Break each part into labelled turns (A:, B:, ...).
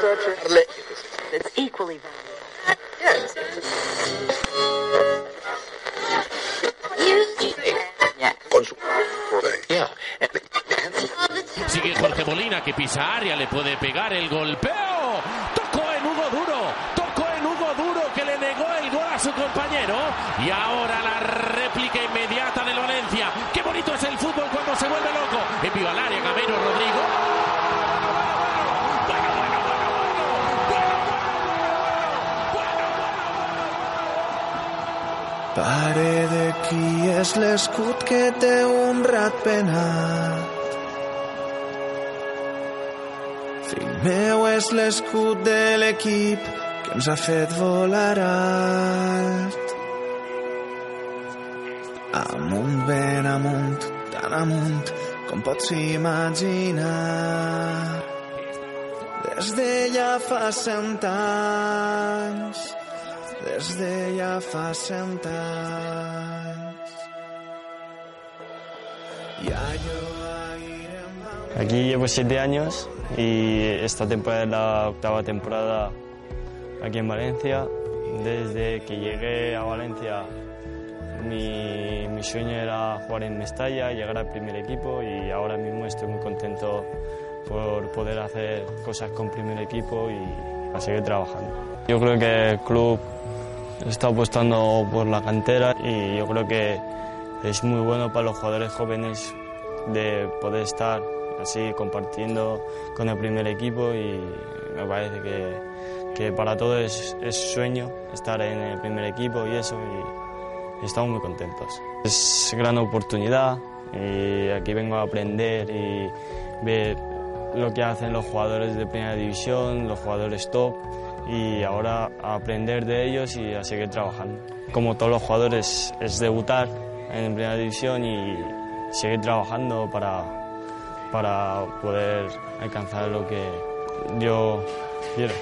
A: It's equally
B: Sigue Jorge Molina que pisa área, le puede pegar el golpeo. Tocó en Hugo Duro, tocó en Hugo Duro que le negó el gol a su compañero. Y ahora la réplica
C: qui és l'escut que té un rat penat. Fill meu és l'escut de l'equip que ens ha fet volar alt. Amunt, ben amunt, tan amunt com pots imaginar. Des de ja fa cent anys, des de ja fa cent anys.
D: Aquí llevo siete años y esta temporada es la octava temporada aquí en Valencia. Desde que llegué a Valencia mi, mi sueño era jugar en Mestalla, llegar al primer equipo y ahora mismo estoy muy contento por poder hacer cosas con primer equipo y a seguir trabajando. Yo creo que el club está apostando por la cantera y yo creo que es muy bueno para los jugadores jóvenes de poder estar así compartiendo con el primer equipo y me parece que, que para todos es, es sueño estar en el primer equipo y eso y, y estamos muy contentos. Es gran oportunidad y aquí vengo a aprender y ver lo que hacen los jugadores de primera división, los jugadores top y ahora aprender de ellos y a seguir trabajando. Como todos los jugadores es debutar en primera división y seguir trabajando para, para poder alcanzar lo que yo quiero.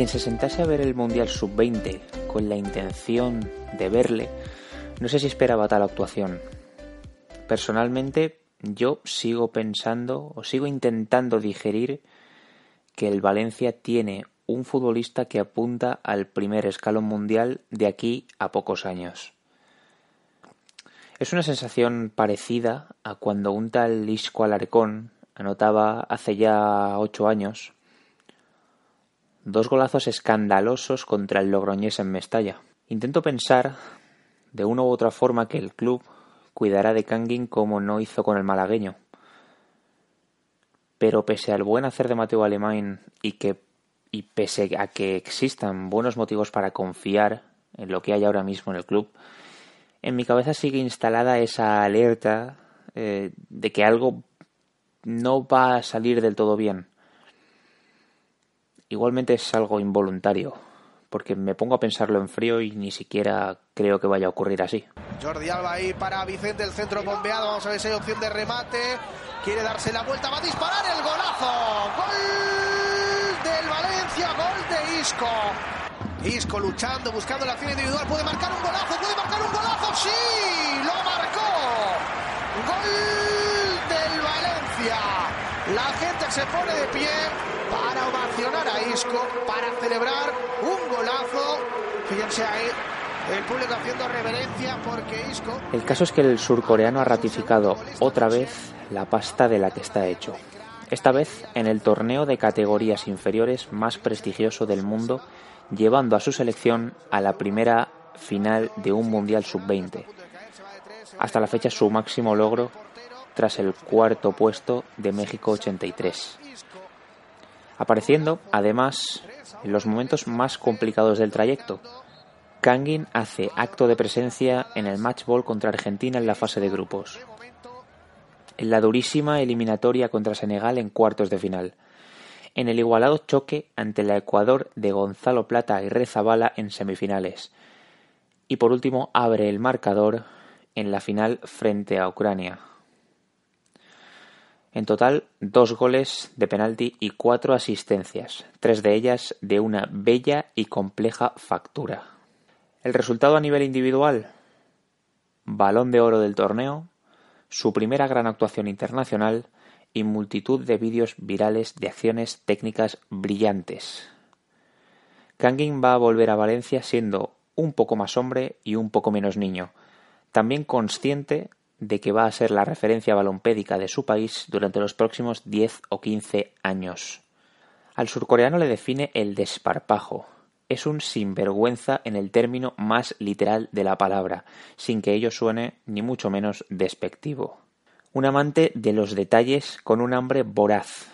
E: Quien se sentase a ver el Mundial Sub-20 con la intención de verle, no sé si esperaba tal actuación. Personalmente, yo sigo pensando o sigo intentando digerir que el Valencia tiene un futbolista que apunta al primer escalón mundial de aquí a pocos años. Es una sensación parecida a cuando un tal Isco Alarcón anotaba hace ya ocho años dos golazos escandalosos contra el Logroñés en Mestalla. Intento pensar, de una u otra forma, que el club cuidará de Kangin como no hizo con el malagueño. Pero pese al buen hacer de Mateo Alemán y que y pese a que existan buenos motivos para confiar en lo que hay ahora mismo en el club, en mi cabeza sigue instalada esa alerta eh, de que algo no va a salir del todo bien. Igualmente es algo involuntario, porque me pongo a pensarlo en frío y ni siquiera creo que vaya a ocurrir así.
F: Jordi Alba ahí para Vicente, el centro bombeado. Vamos a ver si hay opción de remate. Quiere darse la vuelta, va a disparar el golazo. Gol del Valencia, gol de Isco. Isco luchando, buscando la acción individual. Puede marcar un golazo, puede marcar un golazo. Sí, lo marcó. Gol del Valencia. La gente se pone de pie ovacionar a Isco, para celebrar un golazo. Fíjense ahí, el público haciendo reverencia porque Isco.
E: El caso es que el surcoreano ha ratificado otra vez la pasta de la que está hecho. Esta vez en el torneo de categorías inferiores más prestigioso del mundo, llevando a su selección a la primera final de un Mundial Sub-20. Hasta la fecha su máximo logro tras el cuarto puesto de México 83. Apareciendo, además, en los momentos más complicados del trayecto. Kangin hace acto de presencia en el match ball contra Argentina en la fase de grupos. en la durísima eliminatoria contra Senegal en cuartos de final, en el igualado choque ante el Ecuador de Gonzalo Plata y Rezabala en semifinales, y por último abre el marcador en la final frente a Ucrania. En total, dos goles de penalti y cuatro asistencias, tres de ellas de una bella y compleja factura. El resultado a nivel individual, balón de oro del torneo, su primera gran actuación internacional y multitud de vídeos virales de acciones técnicas brillantes. Kangin va a volver a Valencia siendo un poco más hombre y un poco menos niño, también consciente de que va a ser la referencia balompédica de su país durante los próximos 10 o 15 años. Al surcoreano le define el desparpajo. Es un sinvergüenza en el término más literal de la palabra, sin que ello suene ni mucho menos despectivo. Un amante de los detalles con un hambre voraz.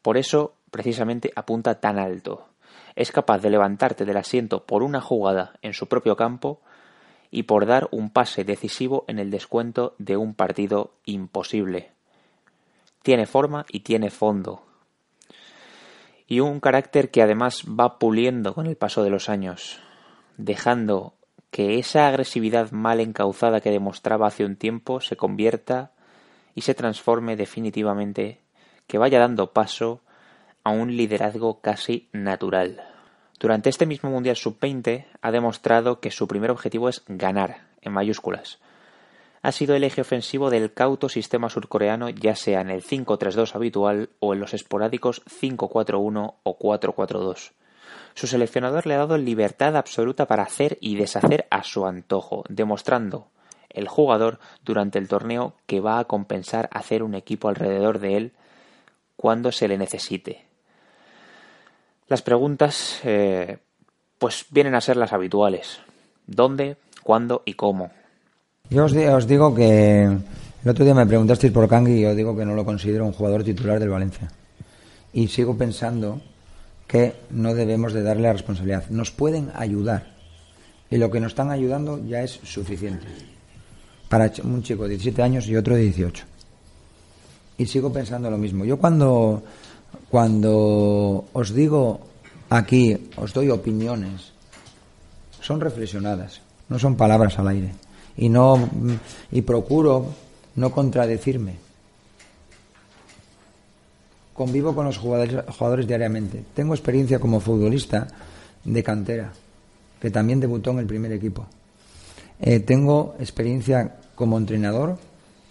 E: Por eso, precisamente, apunta tan alto. Es capaz de levantarte del asiento por una jugada en su propio campo y por dar un pase decisivo en el descuento de un partido imposible. Tiene forma y tiene fondo. Y un carácter que además va puliendo con el paso de los años, dejando que esa agresividad mal encauzada que demostraba hace un tiempo se convierta y se transforme definitivamente, que vaya dando paso a un liderazgo casi natural. Durante este mismo Mundial Sub-20 ha demostrado que su primer objetivo es ganar, en mayúsculas. Ha sido el eje ofensivo del cauto sistema surcoreano ya sea en el 5-3-2 habitual o en los esporádicos 5-4-1 o 4-4-2. Su seleccionador le ha dado libertad absoluta para hacer y deshacer a su antojo, demostrando el jugador durante el torneo que va a compensar hacer un equipo alrededor de él cuando se le necesite. Las preguntas, eh, pues vienen a ser las habituales. ¿Dónde, cuándo y cómo?
A: Yo os, digo que el otro día me preguntasteis por Kangui y yo digo que no lo considero un jugador titular del Valencia. Y sigo pensando que no debemos de darle la responsabilidad. Nos pueden ayudar. Y lo que nos están ayudando ya es suficiente. Para un chico de 17 años y otro de 18. Y sigo pensando lo mismo. Yo cuando cuando os digo aquí, os doy opiniones, son reflexionadas, no son palabras al aire. Y no y procuro no contradecirme. Convivo con los jugadores, diariamente. Tengo experiencia como futbolista de cantera, que también debutó en el primer equipo. Eh, tengo experiencia como entrenador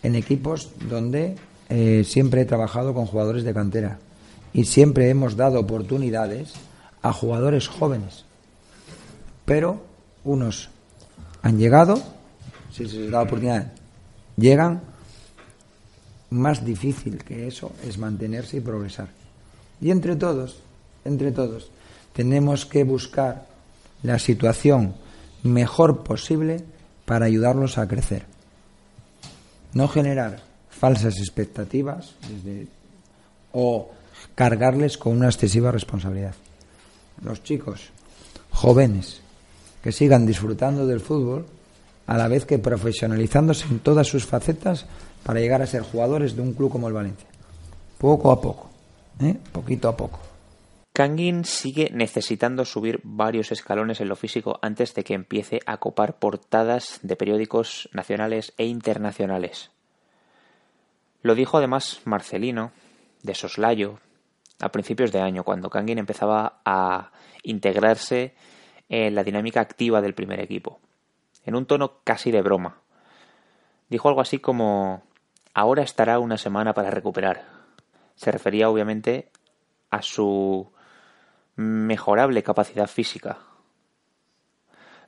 A: en equipos donde eh, siempre he trabajado con jugadores de cantera y siempre hemos dado oportunidades a jugadores jóvenes. Pero unos han llegado, si se les da oportunidad, llegan. Más difícil que eso es mantenerse y progresar. Y entre todos, entre todos, tenemos que buscar la situación mejor posible para ayudarlos a crecer. No generar falsas expectativas desde, o cargarles con una excesiva responsabilidad. Los chicos jóvenes que sigan disfrutando del fútbol a la vez que profesionalizándose en todas sus facetas para llegar a ser jugadores de un club como el Valencia. Poco a poco, ¿eh? poquito a poco.
E: Kangin sigue necesitando subir varios escalones en lo físico antes de que empiece a copar portadas de periódicos nacionales e internacionales. Lo dijo además Marcelino, de soslayo, a principios de año, cuando Kangin empezaba a integrarse en la dinámica activa del primer equipo, en un tono casi de broma. Dijo algo así como ahora estará una semana para recuperar. Se refería obviamente a su mejorable capacidad física.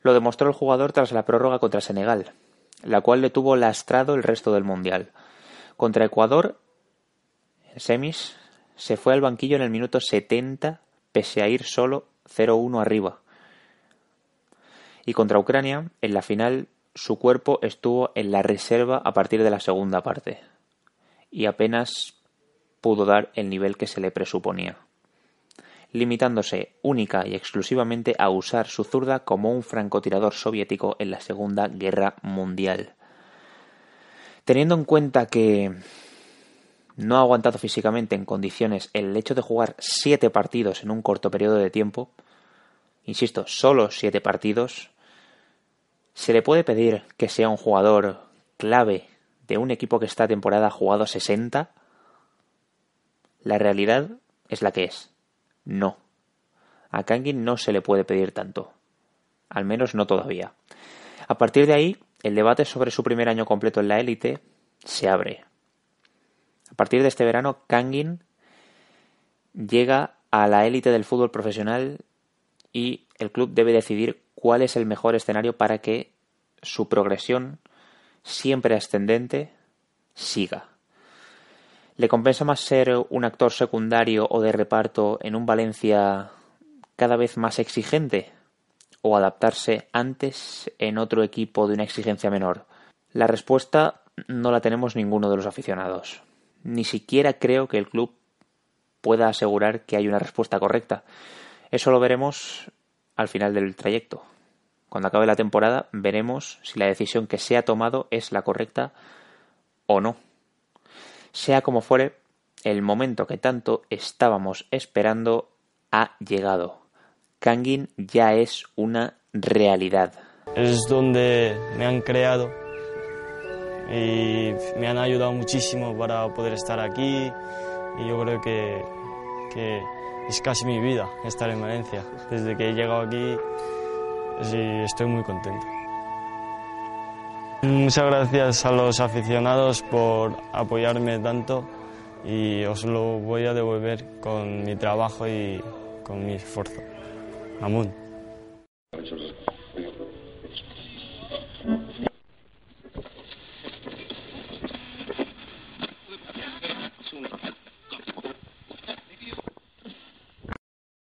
E: Lo demostró el jugador tras la prórroga contra Senegal, la cual le tuvo lastrado el resto del Mundial. Contra Ecuador, semis, se fue al banquillo en el minuto 70 pese a ir solo 0-1 arriba. Y contra Ucrania, en la final, su cuerpo estuvo en la reserva a partir de la segunda parte y apenas pudo dar el nivel que se le presuponía, limitándose única y exclusivamente a usar su zurda como un francotirador soviético en la Segunda Guerra Mundial. Teniendo en cuenta que no ha aguantado físicamente en condiciones el hecho de jugar siete partidos en un corto periodo de tiempo, insisto, solo siete partidos, ¿se le puede pedir que sea un jugador clave de un equipo que esta temporada ha jugado 60? La realidad es la que es. No. A Kangin no se le puede pedir tanto. Al menos no todavía. A partir de ahí, el debate sobre su primer año completo en la élite se abre. A partir de este verano, Kangin llega a la élite del fútbol profesional y el club debe decidir cuál es el mejor escenario para que su progresión, siempre ascendente, siga. ¿Le compensa más ser un actor secundario o de reparto en un Valencia cada vez más exigente? ¿O adaptarse antes en otro equipo de una exigencia menor? La respuesta no la tenemos ninguno de los aficionados ni siquiera creo que el club pueda asegurar que hay una respuesta correcta. Eso lo veremos al final del trayecto. Cuando acabe la temporada veremos si la decisión que se ha tomado es la correcta o no. Sea como fuere, el momento que tanto estábamos esperando ha llegado. Kangin ya es una realidad.
D: Es donde me han creado y me han ayudado muchísimo para poder estar aquí y yo creo que, que es casi mi vida estar en Valencia. Desde que he llegado aquí sí, estoy muy contento. Muchas gracias a los aficionados por apoyarme tanto y os lo voy a devolver con mi trabajo y con mi esfuerzo. Amun.